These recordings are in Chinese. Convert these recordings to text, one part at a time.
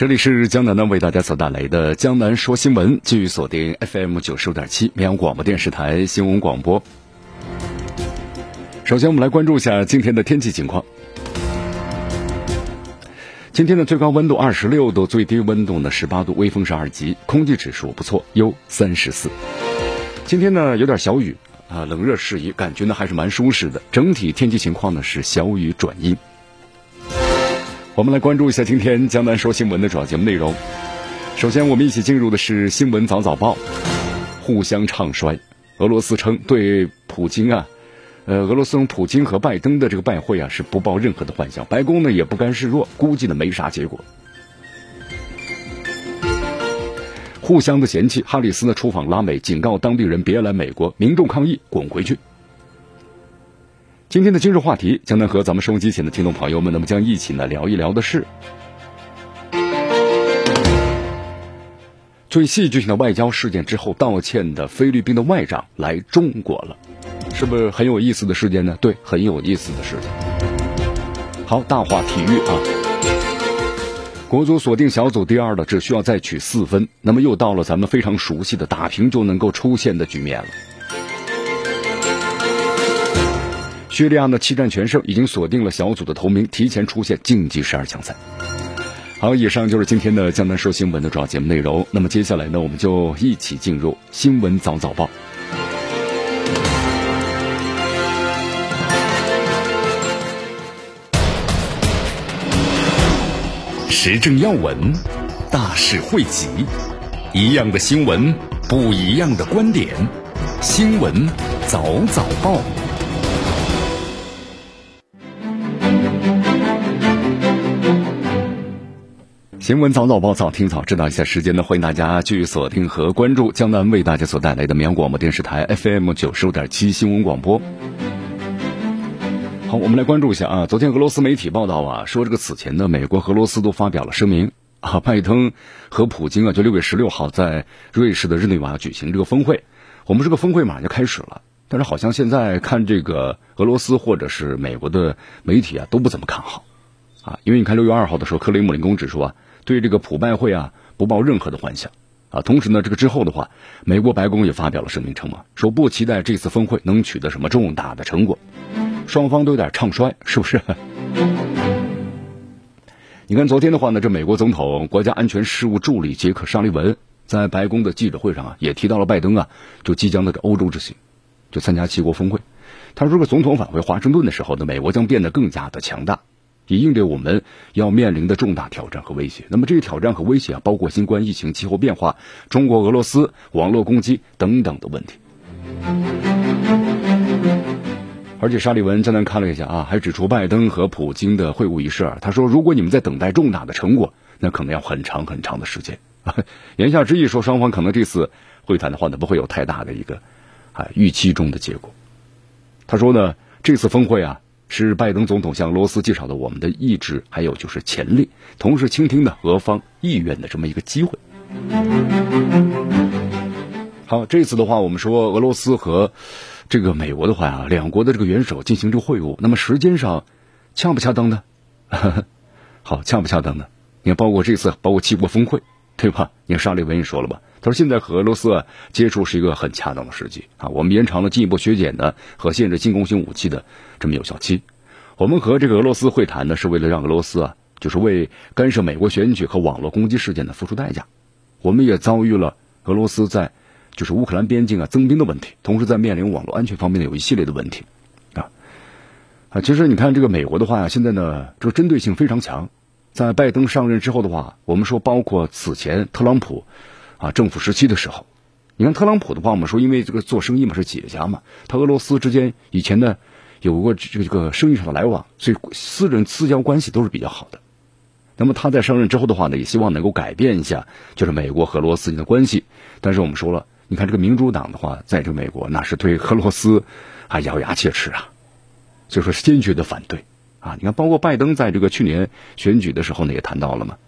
这里是江南呢为大家所带来的江南说新闻，继续锁定 FM 九十五点七绵阳广播电视台新闻广播。首先，我们来关注一下今天的天气情况。今天的最高温度二十六度，最低温度呢十八度，微风是二级，空气指数不错，优三十四。今天呢有点小雨啊，冷热适宜，感觉呢还是蛮舒适的。整体天气情况呢是小雨转阴。我们来关注一下今天江南说新闻的主要节目内容。首先，我们一起进入的是新闻早早报，互相唱衰。俄罗斯称对普京啊，呃，俄罗斯普京和拜登的这个拜会啊是不抱任何的幻想，白宫呢也不甘示弱，估计呢没啥结果。互相的嫌弃，哈里斯呢出访拉美，警告当地人别来美国，民众抗议滚回去。今天的今日话题，将能和咱们收音机前的听众朋友们，那么将一起呢聊一聊的是最戏剧性的外交事件之后道歉的菲律宾的外长来中国了，是不是很有意思的事件呢？对，很有意思的事件。好，大话体育啊，国足锁定小组第二了，只需要再取四分，那么又到了咱们非常熟悉的打平就能够出线的局面了。叙利亚呢七战全胜，已经锁定了小组的头名，提前出现晋级十二强赛。好，以上就是今天的江南说新闻的主要节目内容。那么接下来呢，我们就一起进入新闻早早报。时政要闻，大事汇集，一样的新闻，不一样的观点。新闻早早报。新闻早早报早听早知道一下时间呢，欢迎大家继续锁定和关注江南为大家所带来的绵阳广播电视台 FM 九十五点七新闻广播。好，我们来关注一下啊，昨天俄罗斯媒体报道啊，说这个此前呢，美国、俄罗斯都发表了声明啊，拜登和普京啊，就六月十六号在瑞士的日内瓦举行这个峰会，我们这个峰会马上就开始了，但是好像现在看这个俄罗斯或者是美国的媒体啊，都不怎么看好啊，因为你看六月二号的时候，克里姆林宫指出啊。对这个普拜会啊，不抱任何的幻想啊。同时呢，这个之后的话，美国白宫也发表了声明称嘛，说不期待这次峰会能取得什么重大的成果。双方都有点唱衰，是不是？你看昨天的话呢，这美国总统国家安全事务助理杰克沙利文在白宫的记者会上啊，也提到了拜登啊，就即将的这欧洲之行，就参加七国峰会。他说，个总统返回华盛顿的时候呢，美国将变得更加的强大。以应对我们要面临的重大挑战和威胁。那么这些挑战和威胁啊，包括新冠疫情、气候变化、中国、俄罗斯网络攻击等等的问题。而且沙利文简单看了一下啊，还指出拜登和普京的会晤仪式啊，他说如果你们在等待重大的成果，那可能要很长很长的时间。言下之意说，双方可能这次会谈的话呢，不会有太大的一个啊预期中的结果。他说呢，这次峰会啊。是拜登总统向罗斯介绍的我们的意志，还有就是潜力，同时倾听的俄方意愿的这么一个机会。好，这次的话，我们说俄罗斯和这个美国的话啊，两国的这个元首进行这个会晤，那么时间上恰不恰当呢？好，恰不恰当呢？你看，包括这次，包括七国峰会，对吧？你看沙利文也说了吧。他说：“现在和俄罗斯啊接触是一个很恰当的时机啊，我们延长了进一步削减的和限制进攻性武器的这么有效期。我们和这个俄罗斯会谈呢，是为了让俄罗斯啊，就是为干涉美国选举和网络攻击事件呢付出代价。我们也遭遇了俄罗斯在就是乌克兰边境啊增兵的问题，同时在面临网络安全方面的有一系列的问题啊啊。其实你看这个美国的话呀，现在呢这个针对性非常强。在拜登上任之后的话，我们说包括此前特朗普。”啊，政府时期的时候，你看特朗普的话，我们说因为这个做生意嘛是企业家嘛，他俄罗斯之间以前呢有过这个这个生意上的来往，所以私人私交关系都是比较好的。那么他在上任之后的话呢，也希望能够改变一下就是美国和俄罗斯的关系。但是我们说了，你看这个民主党的话，在这个美国那是对俄罗斯还咬牙切齿啊，所以说坚决的反对啊。你看，包括拜登在这个去年选举的时候呢，也谈到了嘛，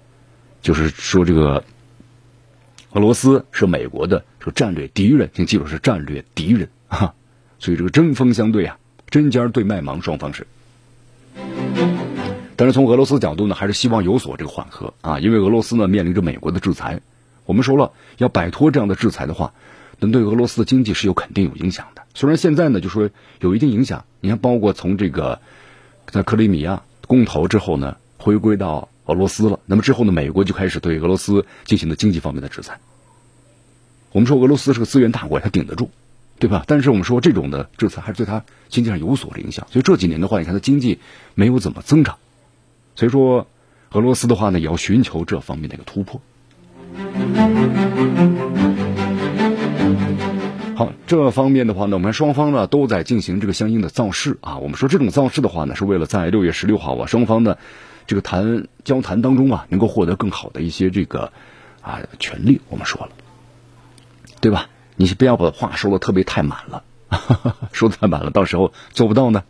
就是说这个。俄罗斯是美国的这个战略敌人，请记住是战略敌人啊，所以这个针锋相对啊，针尖对麦芒，双方是。但是从俄罗斯角度呢，还是希望有所这个缓和啊，因为俄罗斯呢面临着美国的制裁，我们说了要摆脱这样的制裁的话，能对俄罗斯的经济是有肯定有影响的。虽然现在呢就说有一定影响，你看包括从这个在克里米亚公投之后呢，回归到。俄罗斯了，那么之后呢？美国就开始对俄罗斯进行了经济方面的制裁。我们说俄罗斯是个资源大国，它顶得住，对吧？但是我们说这种的制裁还是对它经济上有所影响。所以这几年的话，你看它经济没有怎么增长。所以说俄罗斯的话呢，也要寻求这方面的一个突破。好，这方面的话呢，我们双方呢都在进行这个相应的造势啊。我们说这种造势的话呢，是为了在六月十六号啊，双方的。这个谈交谈当中啊，能够获得更好的一些这个啊权利，我们说了，对吧？你不要把话说的特别太满了，说的太满了，到时候做不到呢。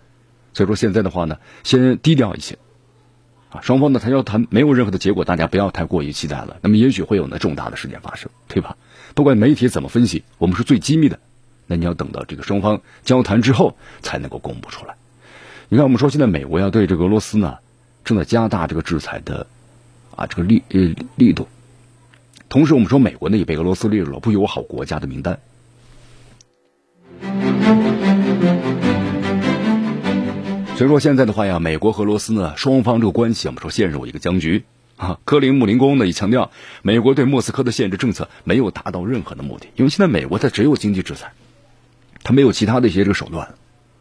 所以说现在的话呢，先低调一些啊。双方呢谈交谈没有任何的结果，大家不要太过于期待了。那么也许会有呢重大的事件发生，对吧？不管媒体怎么分析，我们是最机密的，那你要等到这个双方交谈之后才能够公布出来。你看，我们说现在美国要对这个俄罗斯呢。正在加大这个制裁的啊这个力呃力度，同时我们说美国呢也被俄罗斯列入了不友好国家的名单，所以说现在的话呀，美国和俄罗斯呢双方这个关系我们说陷入一个僵局。啊。克林姆林宫呢也强调，美国对莫斯科的限制政策没有达到任何的目的，因为现在美国它只有经济制裁，它没有其他的一些这个手段，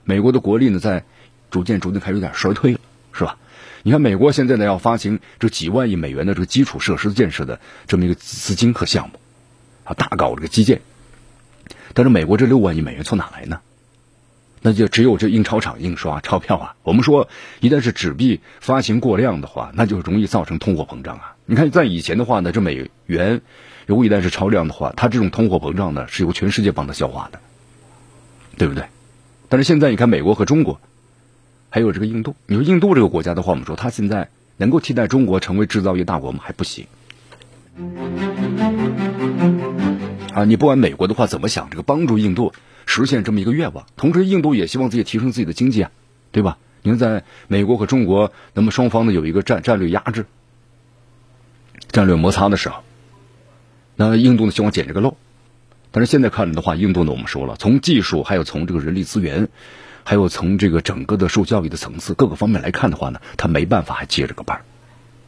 美国的国力呢在逐渐逐渐开始有点衰退了，是吧？你看，美国现在呢要发行这几万亿美元的这个基础设施建设的这么一个资金和项目，啊，大搞这个基建。但是美国这六万亿美元从哪来呢？那就只有这印钞厂印刷钞票啊。我们说，一旦是纸币发行过量的话，那就容易造成通货膨胀啊。你看，在以前的话呢，这美元如果一旦是超量的话，它这种通货膨胀呢是由全世界帮它消化的，对不对？但是现在你看，美国和中国。还有这个印度，你说印度这个国家的话，我们说它现在能够替代中国成为制造业大国吗？还不行。啊，你不管美国的话怎么想，这个帮助印度实现这么一个愿望，同时印度也希望自己提升自己的经济啊，对吧？你看，在美国和中国那么双方呢有一个战战略压制、战略摩擦的时候，那印度呢希望捡这个漏，但是现在看来的话，印度呢我们说了，从技术还有从这个人力资源。还有从这个整个的受教育的层次各个方面来看的话呢，他没办法还接这个班，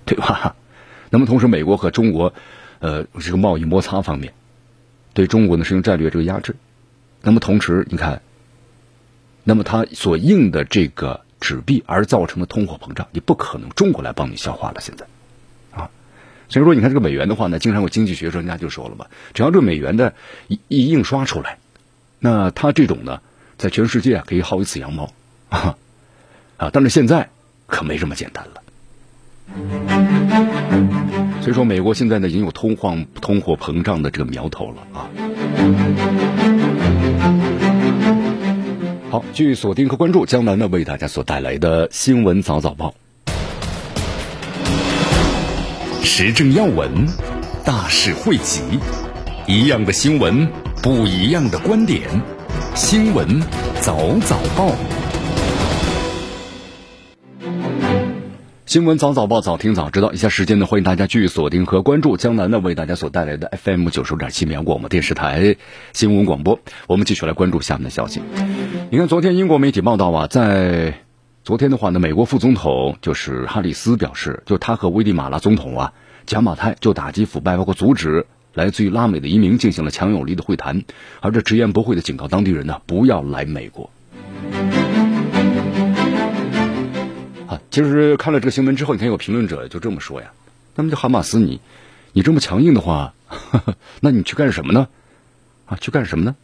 对吧？那么同时，美国和中国，呃，这个贸易摩擦方面，对中国呢实行战略这个压制。那么同时，你看，那么它所印的这个纸币而造成的通货膨胀，你不可能中国来帮你消化了。现在，啊，所以说你看这个美元的话呢，经常有经济学专家就说了嘛，只要这美元的一一印刷出来，那它这种呢。在全世界啊，可以薅一次羊毛，啊，啊！但是现在可没这么简单了。所以说，美国现在呢，已经有通货通货膨胀的这个苗头了啊。好，继续锁定和关注江南呢为大家所带来的新闻早早报，时政要闻，大事汇集，一样的新闻，不一样的观点。新闻早早报，新闻早早报，早听早知道。以下时间呢，欢迎大家继续锁定和关注江南呢为大家所带来的 FM 九十五点七绵阳广播电视台新闻广播。我们继续来关注下面的消息。你看，昨天英国媒体报道啊，在昨天的话呢，美国副总统就是哈里斯表示，就他和危地马拉总统啊贾马泰就打击腐败，包括阻止。来自于拉美的移民进行了强有力的会谈，而这直言不讳的警告当地人呢，不要来美国。啊，其实看了这个新闻之后，你看有评论者就这么说呀，那么就哈马斯，你你这么强硬的话，那你去干什么呢？啊，去干什么呢？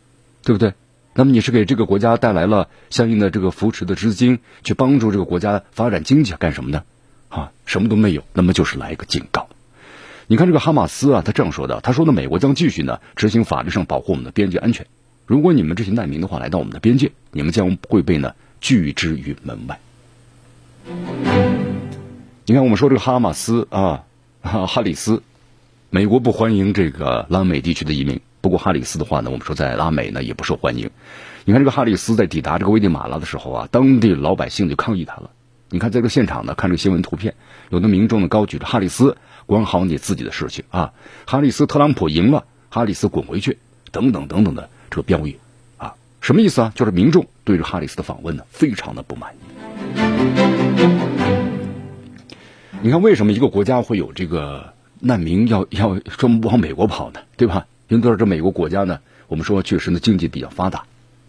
对不对？那么你是给这个国家带来了相应的这个扶持的资金，去帮助这个国家发展经济，干什么呢？啊，什么都没有，那么就是来一个警告。你看这个哈马斯啊，他这样说的，他说呢，美国将继续呢执行法律上保护我们的边界安全。如果你们这些难民的话来到我们的边界，你们将会被呢拒之于门外。你看，我们说这个哈马斯啊，哈里斯，美国不欢迎这个拉美地区的移民。不过哈里斯的话呢，我们说在拉美呢也不受欢迎。你看这个哈里斯在抵达这个危地马拉的时候啊，当地老百姓就抗议他了。你看在这个现场呢，看这个新闻图片，有的民众呢高举着哈里斯，管好你自己的事情啊，哈里斯特朗普赢了，哈里斯滚回去，等等等等的这个标语啊，什么意思啊？就是民众对着哈里斯的访问呢，非常的不满意。你看为什么一个国家会有这个难民要要专门往美国跑呢？对吧？因为这美国国家呢，我们说确实呢经济比较发达，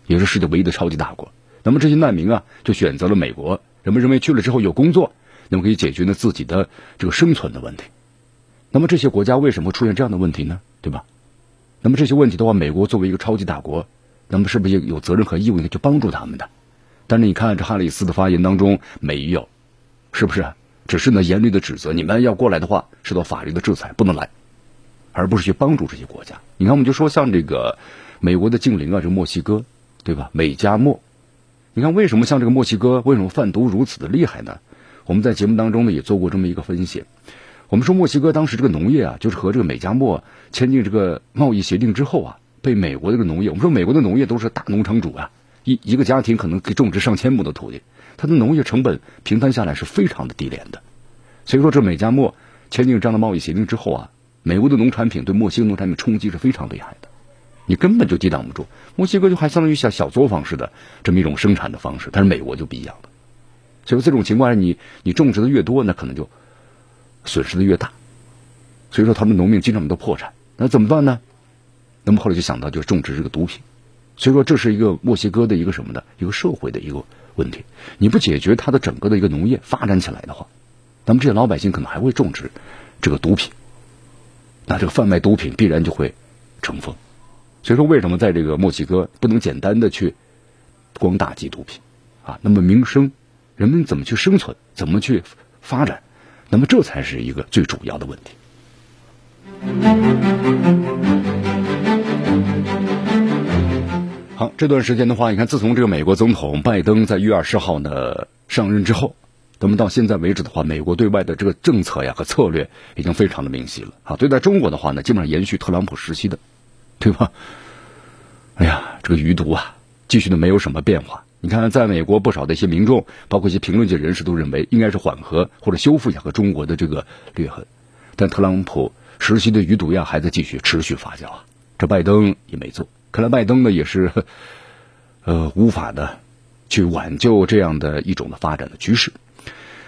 也是世界唯一的超级大国。那么这些难民啊，就选择了美国。人们认为去了之后有工作，那么可以解决呢自己的这个生存的问题。那么这些国家为什么出现这样的问题呢？对吧？那么这些问题的话，美国作为一个超级大国，那么是不是有责任和义务呢去帮助他们的？但是你看这哈里斯的发言当中没有，是不是？只是呢严厉的指责，你们要过来的话，受到法律的制裁，不能来。而不是去帮助这些国家。你看，我们就说像这个美国的近邻啊，这墨西哥，对吧？美加墨，你看为什么像这个墨西哥为什么贩毒如此的厉害呢？我们在节目当中呢也做过这么一个分析。我们说墨西哥当时这个农业啊，就是和这个美加墨签订这个贸易协定之后啊，被美国这个农业，我们说美国的农业都是大农场主啊，一一个家庭可能可以种植上千亩的土地，它的农业成本平摊下来是非常的低廉的。所以说，这美加墨签订这样的贸易协定之后啊。美国的农产品对墨西哥农产品冲击是非常厉害的，你根本就抵挡不住。墨西哥就还相当于像小作坊似的这么一种生产的方式，但是美国就不一样了。所以这种情况下，你你种植的越多，那可能就损失的越大。所以说，他们农民经常都破产，那怎么办呢？那么后来就想到就是种植这个毒品。所以说，这是一个墨西哥的一个什么呢？一个社会的一个问题。你不解决它的整个的一个农业发展起来的话，那么这些老百姓可能还会种植这个毒品。那这个贩卖毒品必然就会成风，所以说为什么在这个墨西哥不能简单的去光打击毒品啊？那么民生，人们怎么去生存，怎么去发展？那么这才是一个最主要的问题。好，这段时间的话，你看，自从这个美国总统拜登在一月二十号呢上任之后。那么到现在为止的话，美国对外的这个政策呀和策略已经非常的明晰了啊。对待中国的话呢，基本上延续特朗普时期的，对吧？哎呀，这个余毒啊，继续的没有什么变化。你看，在美国不少的一些民众，包括一些评论界人士都认为，应该是缓和或者修复一下和中国的这个裂痕。但特朗普时期的余毒呀，还在继续持续发酵啊。这拜登也没做，看来拜登呢也是呃无法的去挽救这样的一种的发展的趋势。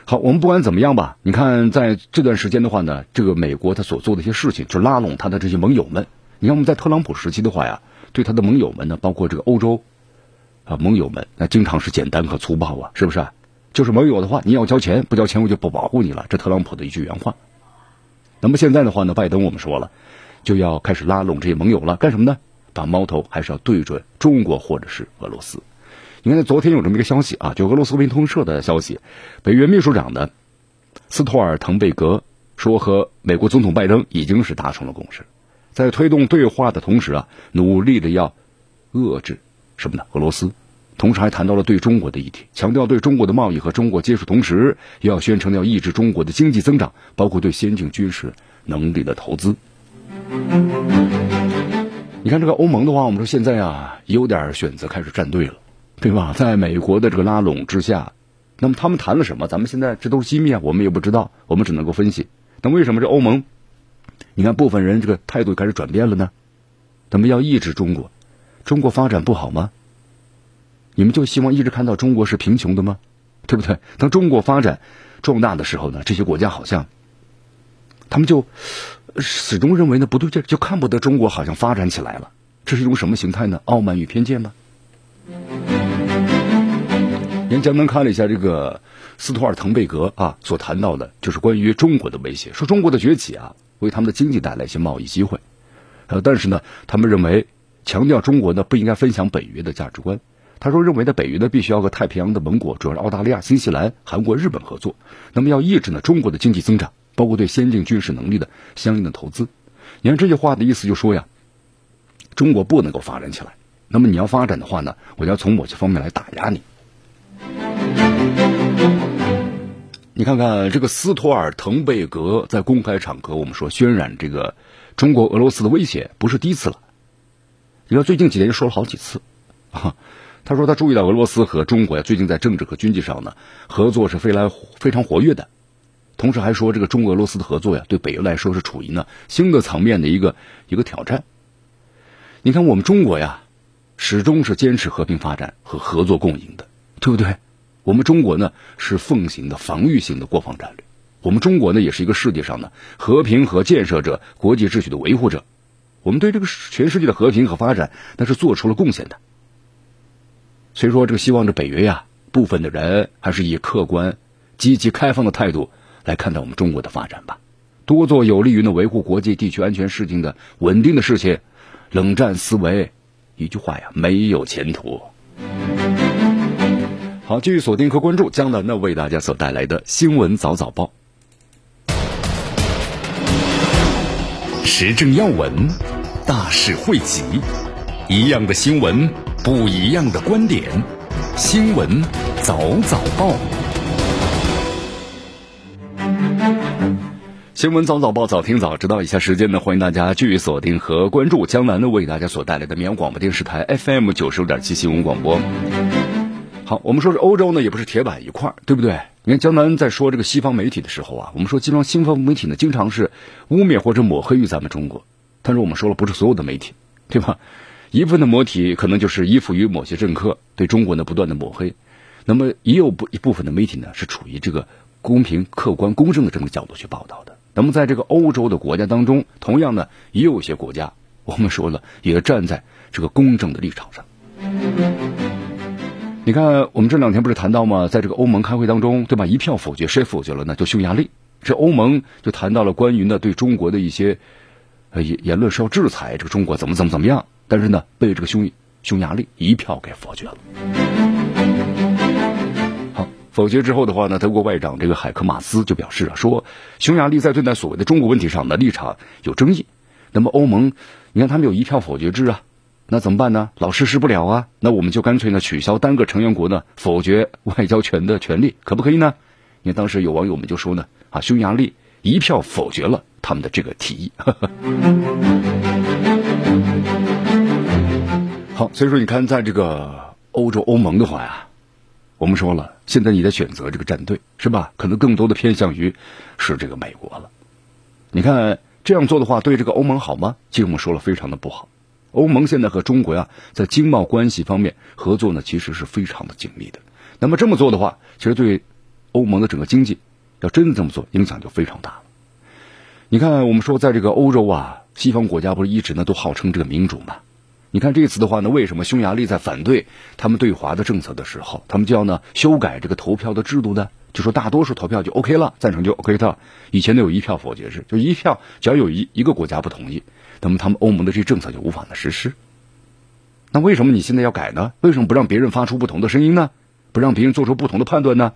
好，我们不管怎么样吧，你看在这段时间的话呢，这个美国他所做的一些事情，就拉拢他的这些盟友们。你看我们在特朗普时期的话呀，对他的盟友们呢，包括这个欧洲啊盟友们，那经常是简单和粗暴啊，是不是？就是盟友的话，你要交钱，不交钱我就不保护你了，这特朗普的一句原话。那么现在的话呢，拜登我们说了，就要开始拉拢这些盟友了，干什么呢？把矛头还是要对准中国或者是俄罗斯。你看，昨天有这么一个消息啊，就俄罗斯和平通社的消息，北约秘书长呢斯托尔滕贝格说，和美国总统拜登已经是达成了共识，在推动对话的同时啊，努力的要遏制什么呢？俄罗斯，同时还谈到了对中国的议题，强调对中国的贸易和中国接触，同时又要宣称要抑制中国的经济增长，包括对先进军事能力的投资。你看这个欧盟的话，我们说现在啊，有点选择开始站队了。对吧？在美国的这个拉拢之下，那么他们谈了什么？咱们现在这都是机密啊，我们也不知道，我们只能够分析。那为什么这欧盟，你看部分人这个态度开始转变了呢？他们要抑制中国，中国发展不好吗？你们就希望一直看到中国是贫穷的吗？对不对？当中国发展壮大的时候呢，这些国家好像他们就始终认为呢不对劲，就看不得中国好像发展起来了。这是一种什么形态呢？傲慢与偏见吗？您简单看了一下这个斯图尔滕贝格啊所谈到的，就是关于中国的威胁，说中国的崛起啊为他们的经济带来一些贸易机会，呃，但是呢，他们认为强调中国呢不应该分享北约的价值观。他说认为呢北约呢必须要和太平洋的盟国，主要是澳大利亚、新西兰、韩国、日本合作，那么要抑制呢中国的经济增长，包括对先进军事能力的相应的投资。你看这句话的意思就说呀，中国不能够发展起来，那么你要发展的话呢，我要从某些方面来打压你。你看看这个斯托尔滕贝格在公开场合，我们说渲染这个中国俄罗斯的威胁不是第一次了。你看最近几年就说了好几次啊。他说他注意到俄罗斯和中国呀最近在政治和经济上呢合作是非来非常活跃的，同时还说这个中俄罗斯的合作呀对北约来说是处于呢新的层面的一个一个挑战。你看我们中国呀始终是坚持和平发展和合作共赢的，对不对？我们中国呢是奉行的防御性的国防战略，我们中国呢也是一个世界上呢和平和建设者、国际秩序的维护者，我们对这个全世界的和平和发展那是做出了贡献的。所以说，这个希望这北约呀部分的人还是以客观、积极、开放的态度来看待我们中国的发展吧，多做有利于呢维护国际地区安全事情的稳定的事情，冷战思维，一句话呀没有前途。好，继续锁定和关注江南呢为大家所带来的新闻早早报，时政要闻，大事汇集，一样的新闻，不一样的观点，新闻早早报，新闻早早报早听早知道。以下时间呢，欢迎大家继续锁定和关注江南呢为大家所带来的绵阳广播电视台 FM 九十五点七新闻广播。好，我们说是欧洲呢，也不是铁板一块，对不对？你看江南在说这个西方媒体的时候啊，我们说西方西方媒体呢，经常是污蔑或者抹黑于咱们中国。但是我们说了，不是所有的媒体，对吧？一部分的媒体可能就是依附于某些政客，对中国呢不断的抹黑。那么也有不一部分的媒体呢，是处于这个公平、客观、公正的这个角度去报道的。那么在这个欧洲的国家当中，同样呢，也有一些国家，我们说了，也站在这个公正的立场上。你看，我们这两天不是谈到吗？在这个欧盟开会当中，对吧？一票否决，谁否决了呢？就匈牙利。这欧盟就谈到了关于呢对中国的一些呃言言论是要制裁这个中国怎么怎么怎么样，但是呢被这个匈匈牙利一票给否决了。好，否决之后的话呢，德国外长这个海克马斯就表示啊，说匈牙利在对待所谓的中国问题上的立场有争议。那么欧盟，你看他们有一票否决制啊。那怎么办呢？老实施不了啊，那我们就干脆呢取消单个成员国呢否决外交权的权利，可不可以呢？你看当时有网友们就说呢，啊，匈牙利一票否决了他们的这个提议。好，所以说你看，在这个欧洲欧盟的话呀，我们说了，现在你在选择这个战队是吧？可能更多的偏向于是这个美国了。你看这样做的话，对这个欧盟好吗？其实我们说了，非常的不好。欧盟现在和中国呀，在经贸关系方面合作呢，其实是非常的紧密的。那么这么做的话，其实对欧盟的整个经济，要真的这么做，影响就非常大了。你看，我们说在这个欧洲啊，西方国家不是一直呢都号称这个民主嘛？你看这次的话呢，为什么匈牙利在反对他们对华的政策的时候，他们就要呢修改这个投票的制度呢？就说大多数投票就 OK 了，赞成就 OK 的。以前都有一票否决制，就一票，只要有一一个国家不同意。那么他们欧盟的这政策就无法的实施。那为什么你现在要改呢？为什么不让别人发出不同的声音呢？不让别人做出不同的判断呢？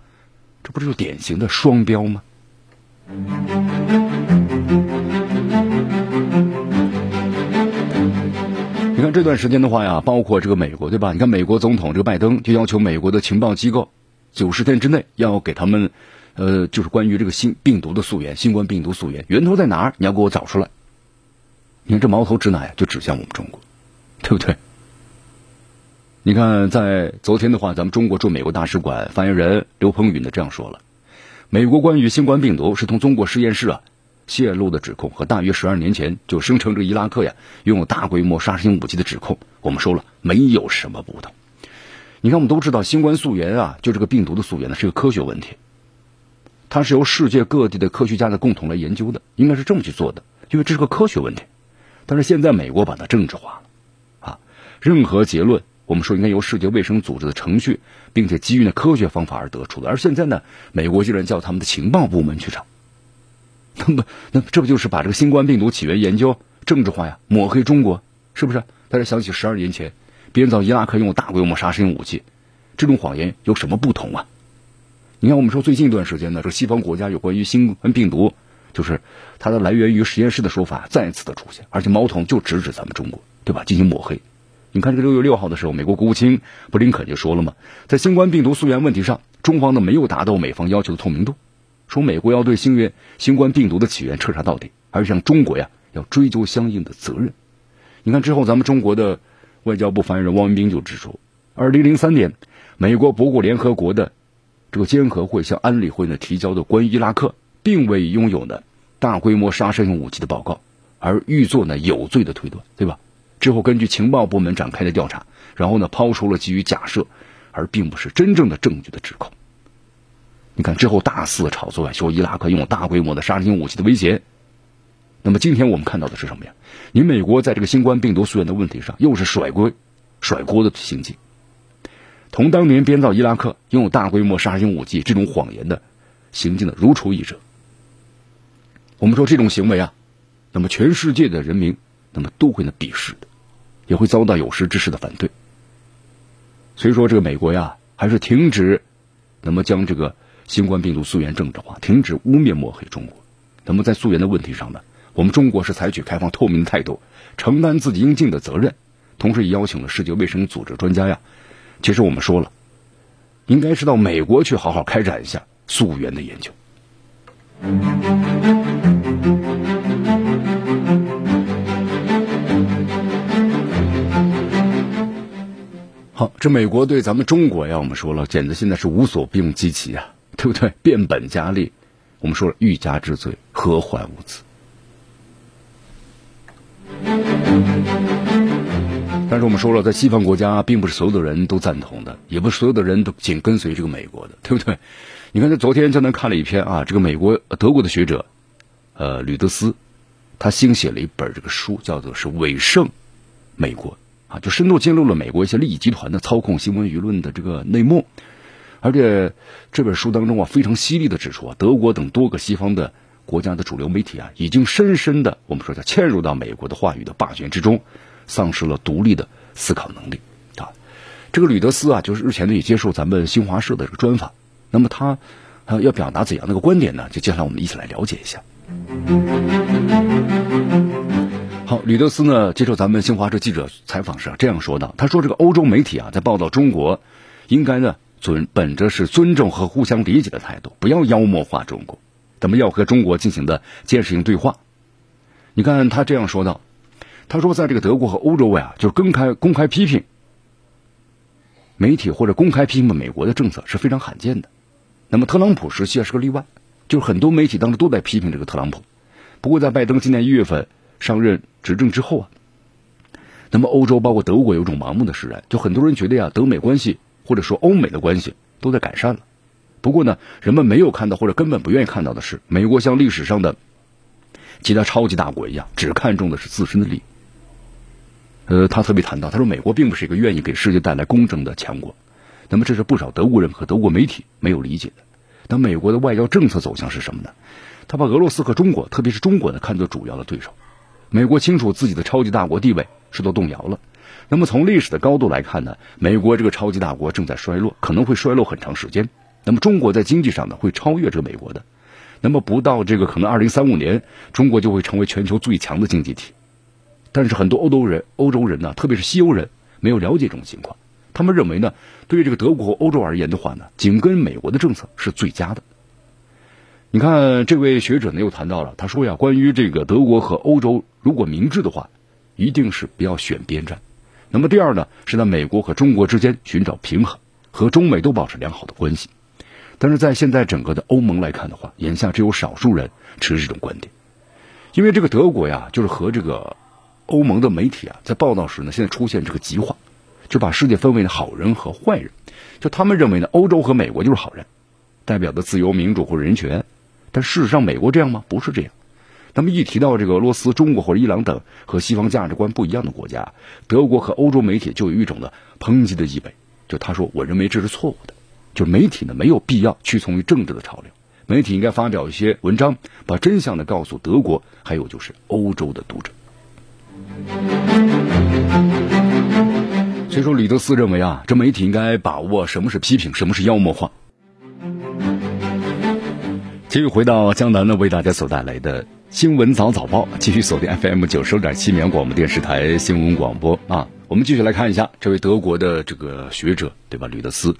这不就是典型的双标吗？你看这段时间的话呀，包括这个美国对吧？你看美国总统这个拜登就要求美国的情报机构九十天之内要给他们，呃，就是关于这个新病毒的溯源，新冠病毒溯源源头在哪儿？你要给我找出来。你看这矛头指哪呀？就指向我们中国，对不对？你看，在昨天的话，咱们中国驻美国大使馆发言人刘鹏宇呢这样说了：美国关于新冠病毒是从中国实验室啊泄露的指控，和大约十二年前就声称这个伊拉克呀拥有大规模杀伤性武器的指控，我们说了没有什么不同。你看，我们都知道新冠溯源啊，就这个病毒的溯源呢是个科学问题，它是由世界各地的科学家的共同来研究的，应该是这么去做的，因为这是个科学问题。但是现在美国把它政治化了，啊，任何结论我们说应该由世界卫生组织的程序，并且基于那科学方法而得出的。而现在呢，美国竟然叫他们的情报部门去找，那么那这不就是把这个新冠病毒起源研究政治化呀，抹黑中国，是不是？大家想起十二年前编造伊拉克用大规模杀伤性武器，这种谎言有什么不同啊？你看，我们说最近一段时间呢，这西方国家有关于新冠病毒，就是它的来源于实验室的说法再次的出现，而且矛头就直指咱们中国，对吧？进行抹黑。你看，这个六月六号的时候，美国国务卿布林肯就说了嘛，在新冠病毒溯源问题上，中方呢没有达到美方要求的透明度，说美国要对新月新冠病毒的起源彻查到底，而向中国呀要追究相应的责任。你看之后，咱们中国的外交部发言人汪文斌就指出，二零零三年，美国不顾联合国的这个监核会向安理会呢提交的关于伊拉克并未拥有呢大规模杀伤性武器的报告，而预做呢有罪的推断，对吧？之后根据情报部门展开的调查，然后呢抛出了基于假设而并不是真正的证据的指控。你看之后大肆炒作，说伊拉克拥有大规模的杀伤性武器的威胁。那么今天我们看到的是什么呀？你美国在这个新冠病毒溯源的问题上，又是甩锅、甩锅的行径，同当年编造伊拉克拥有大规模杀伤性武器这种谎言的行径的如出一辙。我们说这种行为啊，那么全世界的人民那么都会呢鄙视的，也会遭到有识之士的反对。所以说，这个美国呀，还是停止那么将这个新冠病毒溯源政治化，停止污蔑抹黑中国。那么在溯源的问题上呢？我们中国是采取开放透明的态度，承担自己应尽的责任，同时也邀请了世界卫生组织专家呀。其实我们说了，应该是到美国去好好开展一下溯源的研究。好，这美国对咱们中国呀，我们说了，简直现在是无所不用其极啊，对不对？变本加厉。我们说了，欲加之罪，何患无辞？但是我们说了，在西方国家，并不是所有的人都赞同的，也不是所有的人都紧跟随这个美国的，对不对？你看，这昨天在那看了一篇啊，这个美国德国的学者，呃，吕德斯，他新写了一本这个书，叫做是《伪胜美国》就深度揭露了美国一些利益集团的操控新闻舆论的这个内幕，而且这本书当中啊，非常犀利的指出啊，德国等多个西方的。国家的主流媒体啊，已经深深的我们说叫嵌入到美国的话语的霸权之中，丧失了独立的思考能力啊。这个吕德斯啊，就是日前呢也接受咱们新华社的这个专访，那么他要表达怎样的一个观点呢？就接下来我们一起来了解一下。好，吕德斯呢接受咱们新华社记者采访时啊这样说道：“他说这个欧洲媒体啊在报道中国，应该呢尊本着是尊重和互相理解的态度，不要妖魔化中国。”咱们要和中国进行的建设性对话。你看他这样说道：“他说，在这个德国和欧洲呀，就是公开公开批评媒体或者公开批评美国的政策是非常罕见的。那么特朗普时期啊是个例外，就是很多媒体当时都在批评这个特朗普。不过在拜登今年一月份上任执政之后啊，那么欧洲包括德国有种盲目的释然，就很多人觉得呀，德美关系或者说欧美的关系都在改善了。”不过呢，人们没有看到或者根本不愿意看到的是，美国像历史上的其他超级大国一样，只看重的是自身的利益。呃，他特别谈到，他说美国并不是一个愿意给世界带来公正的强国。那么，这是不少德国人和德国媒体没有理解的。那美国的外交政策走向是什么呢？他把俄罗斯和中国，特别是中国呢，看作主要的对手。美国清楚自己的超级大国地位受到动摇了。那么，从历史的高度来看呢，美国这个超级大国正在衰落，可能会衰落很长时间。那么中国在经济上呢会超越这个美国的，那么不到这个可能二零三五年，中国就会成为全球最强的经济体。但是很多欧洲人、欧洲人呢，特别是西欧人，没有了解这种情况。他们认为呢，对于这个德国和欧洲而言的话呢，紧跟美国的政策是最佳的。你看，这位学者呢又谈到了，他说呀，关于这个德国和欧洲，如果明智的话，一定是不要选边站。那么第二呢，是在美国和中国之间寻找平衡，和中美都保持良好的关系。但是在现在整个的欧盟来看的话，眼下只有少数人持这种观点，因为这个德国呀，就是和这个欧盟的媒体啊，在报道时呢，现在出现这个极化，就把世界分为了好人和坏人，就他们认为呢，欧洲和美国就是好人，代表的自由民主或者人权，但事实上美国这样吗？不是这样。那么一提到这个俄罗斯、中国或者伊朗等和西方价值观不一样的国家，德国和欧洲媒体就有一种的抨击的意味，就他说，我认为这是错误的。就媒体呢，没有必要屈从于政治的潮流，媒体应该发表一些文章，把真相呢告诉德国，还有就是欧洲的读者。所以说，吕德斯认为啊，这媒体应该把握什么是批评，什么是妖魔化。继续回到江南呢，为大家所带来的新闻早早报，继续锁定 FM 九十六点七绵广播电视台新闻广播啊。我们继续来看一下这位德国的这个学者，对吧？吕德斯，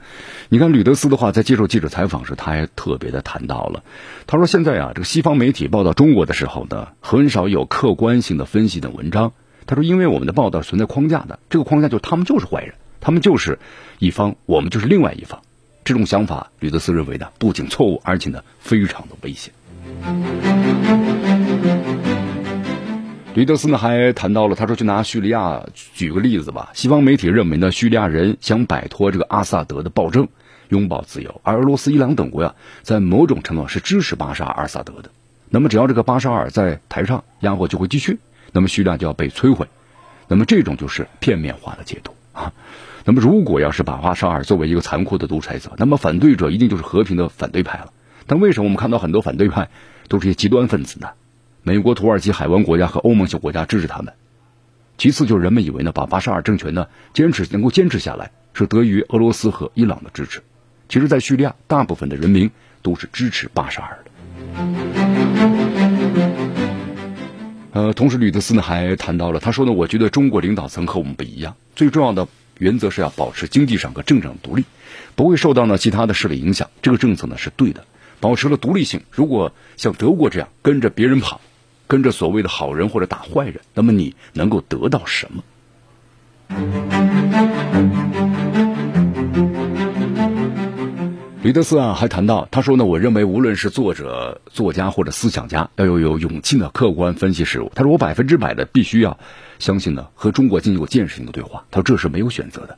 你看吕德斯的话，在接受记者采访时，他还特别的谈到了，他说现在啊，这个西方媒体报道中国的时候呢，很少有客观性的分析的文章。他说，因为我们的报道存在框架的，这个框架就他们就是坏人，他们就是一方，我们就是另外一方。这种想法，吕德斯认为呢，不仅错误，而且呢，非常的危险。吕德斯呢还谈到了，他说就拿叙利亚举个例子吧。西方媒体认为呢，叙利亚人想摆脱这个阿萨德的暴政，拥抱自由，而俄罗斯、伊朗等国呀，在某种程度上是支持巴沙尔·阿萨德的。那么只要这个巴沙尔在台上，压迫就会继续，那么叙利亚就要被摧毁。那么这种就是片面化的解读啊。那么如果要是把巴沙尔作为一个残酷的独裁者，那么反对者一定就是和平的反对派了。但为什么我们看到很多反对派都是些极端分子呢？美国、土耳其海湾国家和欧盟小国家支持他们。其次就是人们以为呢，把巴沙尔政权呢坚持能够坚持下来，是得益于俄罗斯和伊朗的支持。其实，在叙利亚，大部分的人民都是支持巴沙尔的。呃，同时吕德斯呢还谈到了，他说呢，我觉得中国领导层和我们不一样，最重要的原则是要保持经济上和政治上独立，不会受到呢其他的势力影响。这个政策呢是对的，保持了独立性。如果像德国这样跟着别人跑。跟着所谓的好人或者打坏人，那么你能够得到什么？吕德斯啊，还谈到，他说呢，我认为无论是作者、作家或者思想家，要有有勇气的客观分析事物。他说，我百分之百的必须要相信呢，和中国进行有建设性的对话。他说，这是没有选择的。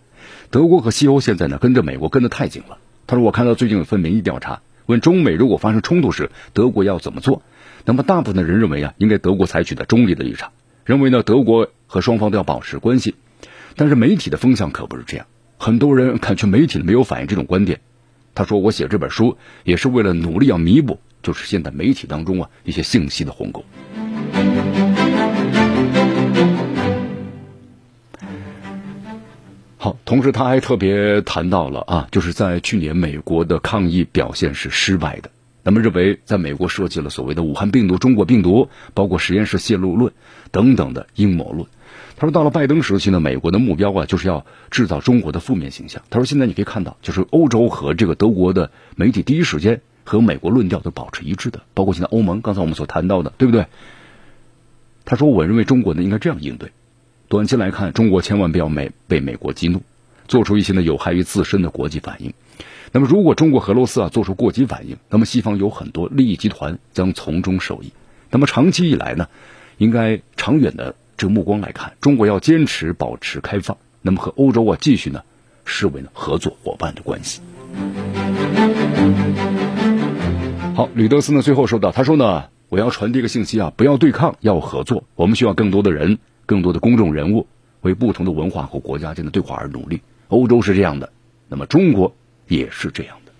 德国和西欧现在呢，跟着美国跟得太紧了。他说，我看到最近有份民意调查，问中美如果发生冲突时，德国要怎么做？那么，大部分的人认为啊，应该德国采取的中立的立场，认为呢，德国和双方都要保持关系。但是媒体的风向可不是这样，很多人 看去媒体没有反映这种观点。他说：“我写这本书也是为了努力要弥补，就是现在媒体当中啊一些信息的鸿沟。”好，同时他还特别谈到了啊，就是在去年美国的抗疫表现是失败的。那么认为，在美国设计了所谓的武汉病毒、中国病毒，包括实验室泄露论等等的阴谋论。他说，到了拜登时期呢，美国的目标啊，就是要制造中国的负面形象。他说，现在你可以看到，就是欧洲和这个德国的媒体第一时间和美国论调都保持一致的，包括现在欧盟，刚才我们所谈到的，对不对？他说，我认为中国呢应该这样应对：短期来看，中国千万不要美被美国激怒，做出一些呢有害于自身的国际反应。那么，如果中国和俄罗斯啊做出过激反应，那么西方有很多利益集团将从中受益。那么长期以来呢，应该长远的这个目光来看，中国要坚持保持开放，那么和欧洲啊继续呢视为呢合作伙伴的关系。好，吕德斯呢最后说到，他说呢，我要传递一个信息啊，不要对抗，要合作。我们需要更多的人，更多的公众人物为不同的文化和国家间的对话而努力。欧洲是这样的，那么中国。也是这样的，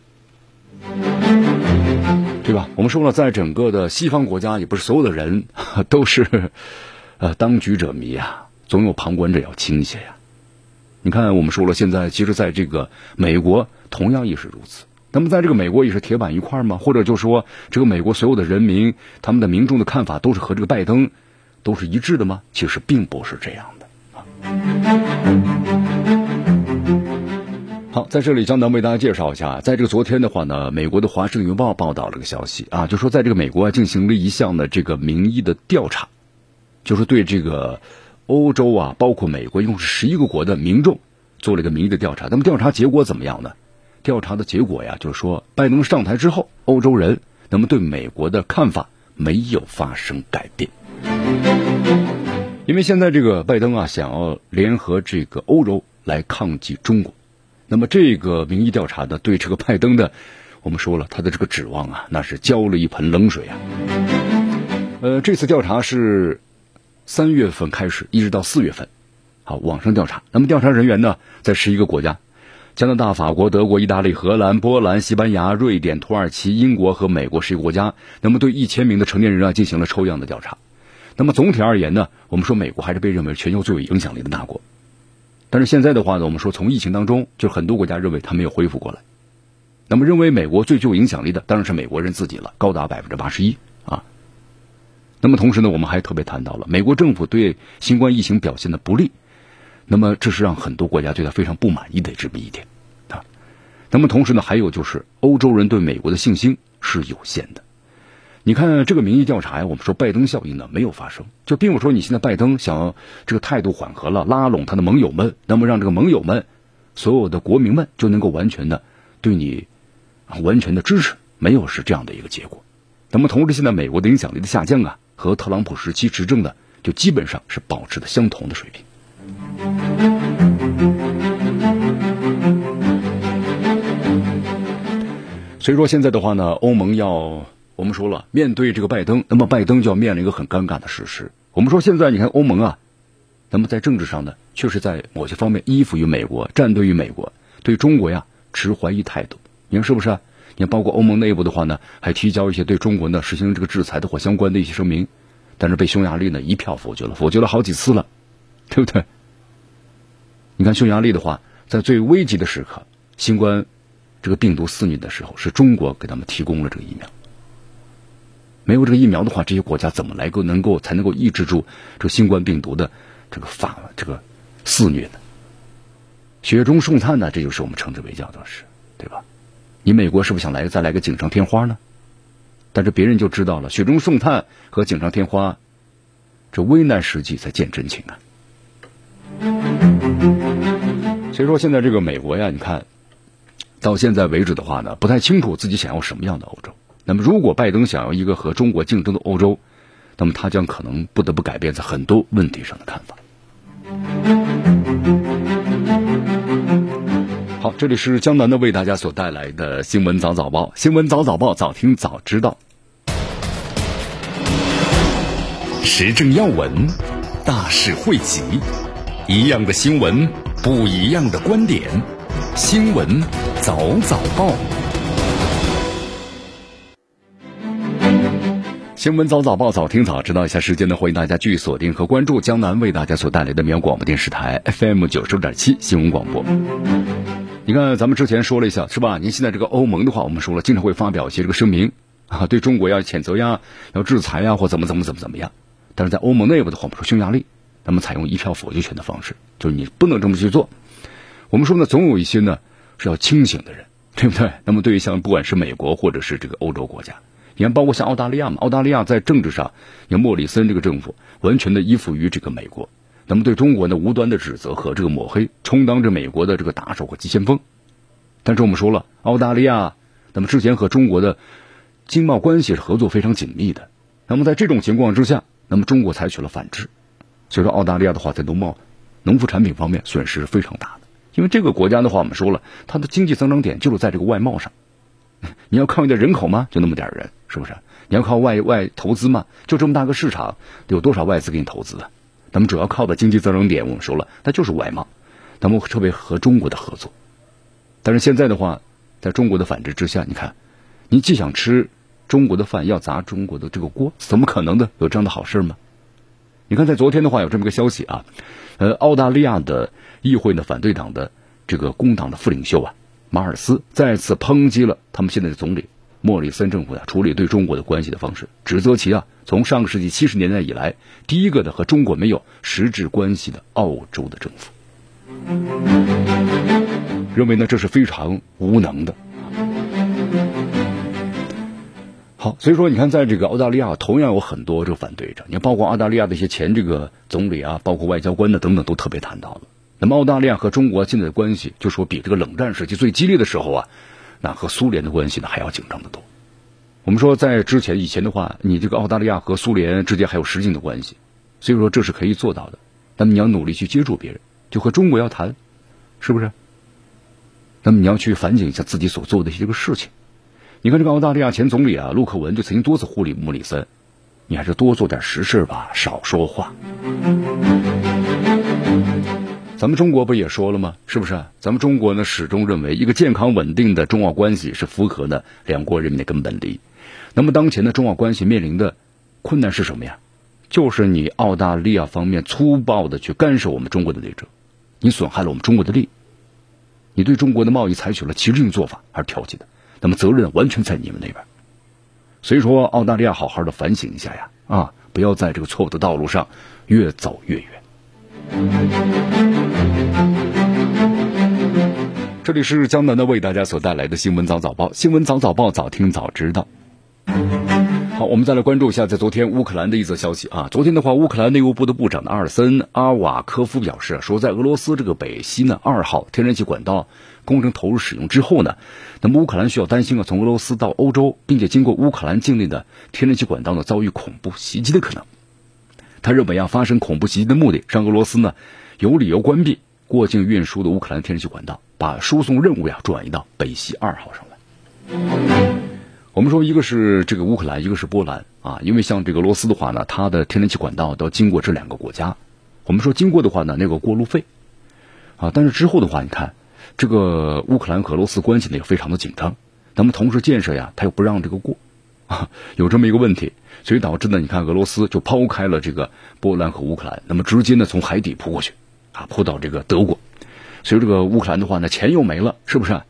对吧？我们说了，在整个的西方国家，也不是所有的人 都是呃当局者迷啊，总有旁观者要倾斜呀。你看，我们说了，现在其实在这个美国同样也是如此。那么，在这个美国也是铁板一块吗？或者就说，这个美国所有的人民，他们的民众的看法都是和这个拜登都是一致的吗？其实并不是这样的啊。好，在这里江南为大家介绍一下，在这个昨天的话呢，美国的《华盛顿邮报》报道了个消息啊，就说在这个美国进行了一项的这个民意的调查，就是对这个欧洲啊，包括美国，一共是十一个国的民众做了一个民意的调查。那么调查结果怎么样呢？调查的结果呀，就是说拜登上台之后，欧洲人那么对美国的看法没有发生改变，因为现在这个拜登啊，想要联合这个欧洲来抗击中国。那么这个民意调查呢，对这个拜登的，我们说了他的这个指望啊，那是浇了一盆冷水啊。呃，这次调查是三月份开始，一直到四月份，好，网上调查。那么调查人员呢，在十一个国家：加拿大、法国、德国、意大利、荷兰、波兰、西班牙、瑞典、土耳其、英国和美国十一个国家。那么对一千名的成年人啊，进行了抽样的调查。那么总体而言呢，我们说美国还是被认为全球最有影响力的大国。但是现在的话呢，我们说从疫情当中，就很多国家认为它没有恢复过来。那么认为美国最具有影响力的当然是美国人自己了，高达百分之八十一。那么同时呢，我们还特别谈到了美国政府对新冠疫情表现的不利，那么这是让很多国家对他非常不满意的这么一点啊。那么同时呢，还有就是欧洲人对美国的信心是有限的。你看这个民意调查呀，我们说拜登效应呢没有发生，就并不是说你现在拜登想这个态度缓和了，拉拢他的盟友们，那么让这个盟友们所有的国民们就能够完全的对你。完全的支持没有是这样的一个结果，那么同时现在美国的影响力的下降啊，和特朗普时期执政的就基本上是保持的相同的水平。所以说现在的话呢，欧盟要我们说了，面对这个拜登，那么拜登就要面临一个很尴尬的事实。我们说现在你看欧盟啊，那么在政治上呢，确实在某些方面依附于美国，站队于美国，对中国呀持怀疑态度。你看是不是？你，包括欧盟内部的话呢，还提交一些对中国呢实行这个制裁的或相关的一些声明，但是被匈牙利呢一票否决了，否决了好几次了，对不对？你看匈牙利的话，在最危急的时刻，新冠这个病毒肆虐的时候，是中国给他们提供了这个疫苗。没有这个疫苗的话，这些国家怎么来够能够才能够抑制住这个新冠病毒的这个发这个肆虐呢？雪中送炭呢？这就是我们称之为叫做是，对吧？你美国是不是想来再来个锦上添花呢？但是别人就知道了，雪中送炭和锦上添花，这危难时期才见真情啊。所以说现在这个美国呀，你看到现在为止的话呢，不太清楚自己想要什么样的欧洲。那么如果拜登想要一个和中国竞争的欧洲，那么他将可能不得不改变在很多问题上的看法。这里是江南的为大家所带来的新闻早早报，新闻早早报，早听早知道。时政要闻，大事汇集，一样的新闻，不一样的观点，新闻早早报。新闻早早报，早听早知道一下时间呢，欢迎大家继续锁定和关注江南为大家所带来的绵阳广播电视台 FM 九十点七新闻广播。你看，咱们之前说了一下，是吧？您现在这个欧盟的话，我们说了，经常会发表一些这个声明啊，对中国要谴责呀，要制裁呀，或怎么怎么怎么怎么样。但是在欧盟内部的话，我们说匈牙利，那么采用一票否决权的方式，就是你不能这么去做。我们说呢，总有一些呢是要清醒的人，对不对？那么对于像不管是美国或者是这个欧洲国家，你看，包括像澳大利亚嘛，澳大利亚在政治上，你看莫里森这个政府完全的依附于这个美国。那么对中国呢无端的指责和这个抹黑，充当着美国的这个打手和急先锋。但是我们说了，澳大利亚那么之前和中国的经贸关系是合作非常紧密的。那么在这种情况之下，那么中国采取了反制，所以说澳大利亚的话在农贸、农副产品方面损失是非常大的。因为这个国家的话，我们说了，它的经济增长点就是在这个外贸上。你要靠你的人口吗？就那么点人，是不是？你要靠外外投资吗？就这么大个市场，有多少外资给你投资啊？咱们主要靠的经济增长点，我们说了，那就是外贸。咱们特别和中国的合作，但是现在的话，在中国的反制之下，你看，你既想吃中国的饭，要砸中国的这个锅，怎么可能的？有这样的好事吗？你看，在昨天的话，有这么个消息啊，呃，澳大利亚的议会呢，反对党的这个工党的副领袖啊，马尔斯再次抨击了他们现在的总理。莫里森政府呀，处理对中国的关系的方式，指责其啊，从上个世纪七十年代以来，第一个的和中国没有实质关系的澳洲的政府，认为呢这是非常无能的。好，所以说你看，在这个澳大利亚，同样有很多这个反对者，你看，包括澳大利亚的一些前这个总理啊，包括外交官的等等，都特别谈到了。那么，澳大利亚和中国现在的关系，就说比这个冷战时期最激烈的时候啊。那和苏联的关系呢还要紧张的多。我们说在之前以前的话，你这个澳大利亚和苏联之间还有实际的关系，所以说这是可以做到的。那么你要努力去接触别人，就和中国要谈，是不是？那么你要去反省一下自己所做的一些个事情。你看这个澳大利亚前总理啊，陆克文就曾经多次呼吁莫里森，你还是多做点实事吧，少说话。咱们中国不也说了吗？是不是？咱们中国呢，始终认为一个健康稳定的中澳关系是符合呢两国人民的根本利益。那么当前的中澳关系面临的困难是什么呀？就是你澳大利亚方面粗暴的去干涉我们中国的内政，你损害了我们中国的利益，你对中国的贸易采取了歧视性做法而挑起的，那么责任完全在你们那边。所以说，澳大利亚好好的反省一下呀，啊，不要在这个错误的道路上越走越远。这里是江南的为大家所带来的新闻早早报，新闻早早报，早听早知道。好，我们再来关注一下，在昨天乌克兰的一则消息啊。昨天的话，乌克兰内务部的部长的阿尔森阿瓦科夫表示，说在俄罗斯这个北溪呢二号天然气管道工程投入使用之后呢，那么乌克兰需要担心啊，从俄罗斯到欧洲，并且经过乌克兰境内的天然气管道呢遭遇恐怖袭击的可能。他认为啊，发生恐怖袭击的目的，让俄罗斯呢有理由关闭过境运输的乌克兰天然气管道，把输送任务呀转移到北溪二号上来。我们说，一个是这个乌克兰，一个是波兰啊，因为像这个俄罗斯的话呢，它的天然气管道都要经过这两个国家。我们说经过的话呢，那个过路费啊，但是之后的话，你看这个乌克兰和俄罗斯关系呢也非常的紧张，那么同时建设呀，他又不让这个过啊，有这么一个问题，所以导致呢，你看俄罗斯就抛开了这个波兰和乌克兰，那么直接呢从海底扑过去啊，扑到这个德国，所以这个乌克兰的话呢，钱又没了，是不是？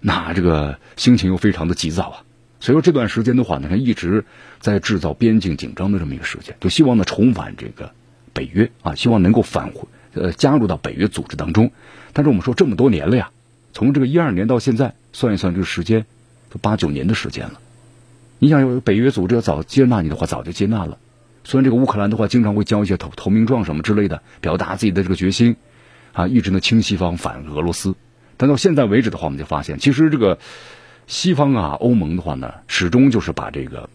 那这个心情又非常的急躁啊。所以说这段时间的话呢，一直在制造边境紧张的这么一个事件，就希望呢重返这个北约啊，希望能够返回呃加入到北约组织当中。但是我们说这么多年了呀，从这个一二年到现在算一算这个时间，都八九年的时间了。你想有北约组织要早接纳你的话，早就接纳了。虽然这个乌克兰的话经常会交一些投投名状什么之类的，表达自己的这个决心啊，一直呢亲西方反俄罗斯。但到现在为止的话，我们就发现其实这个。西方啊，欧盟的话呢，始终就是把这个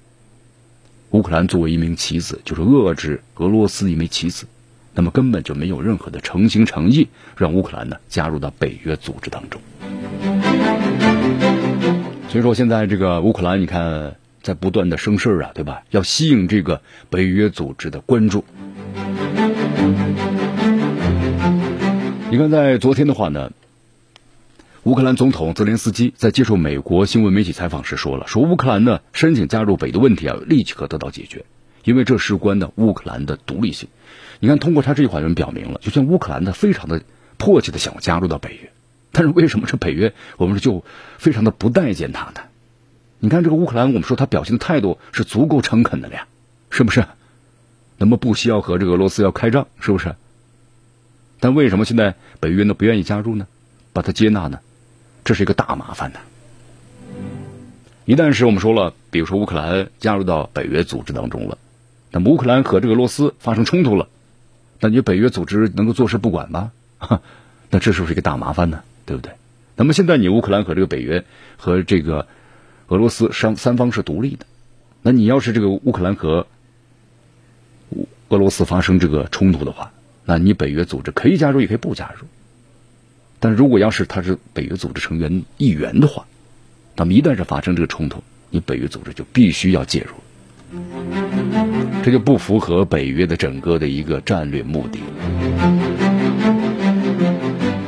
乌克兰作为一名棋子，就是遏制俄罗斯一枚棋子，那么根本就没有任何的诚心诚意让乌克兰呢加入到北约组织当中。所以说，现在这个乌克兰，你看在不断的生事啊，对吧？要吸引这个北约组织的关注。你看，在昨天的话呢。乌克兰总统泽连斯基在接受美国新闻媒体采访时说了：“说乌克兰呢申请加入北的问题啊，立即可得到解决，因为这事关的乌克兰的独立性。你看，通过他这句话，人表明了，就像乌克兰呢非常的迫切的想要加入到北约，但是为什么这北约我们就非常的不待见他呢？你看这个乌克兰，我们说他表现的态度是足够诚恳的了呀，是不是？那么不需要和这个俄罗斯要开仗，是不是？但为什么现在北约呢不愿意加入呢？把他接纳呢？”这是一个大麻烦呢。一旦是我们说了，比如说乌克兰加入到北约组织当中了，那么乌克兰和这个俄罗斯发生冲突了，那你北约组织能够坐视不管吗？那这是不是一个大麻烦呢？对不对？那么现在你乌克兰和这个北约和这个俄罗斯三三方是独立的，那你要是这个乌克兰和俄罗斯发生这个冲突的话，那你北约组织可以加入，也可以不加入。但如果要是他是北约组织成员一员的话，那么一旦是发生这个冲突，你北约组织就必须要介入，这就不符合北约的整个的一个战略目的。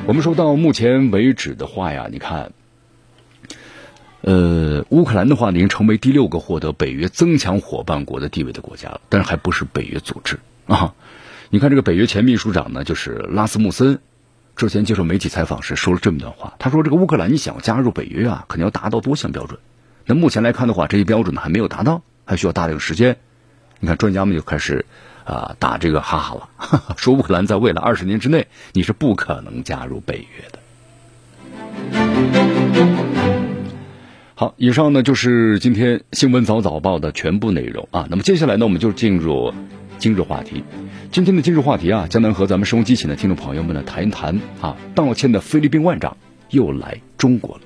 我们说到目前为止的话呀，你看，呃，乌克兰的话已经成为第六个获得北约增强伙伴国的地位的国家了，但是还不是北约组织啊。你看这个北约前秘书长呢，就是拉斯穆森。之前接受媒体采访时说了这么一段话，他说：“这个乌克兰你想要加入北约啊，肯定要达到多项标准。那目前来看的话，这些标准呢还没有达到，还需要大量时间。你看专家们就开始啊打这个哈哈了，说乌克兰在未来二十年之内你是不可能加入北约的。”好，以上呢就是今天新闻早早报的全部内容啊。那么接下来呢，我们就进入。今日话题，今天的今日话题啊，将能和咱们收音机前的听众朋友们呢谈一谈啊，道歉的菲律宾万长又来中国了。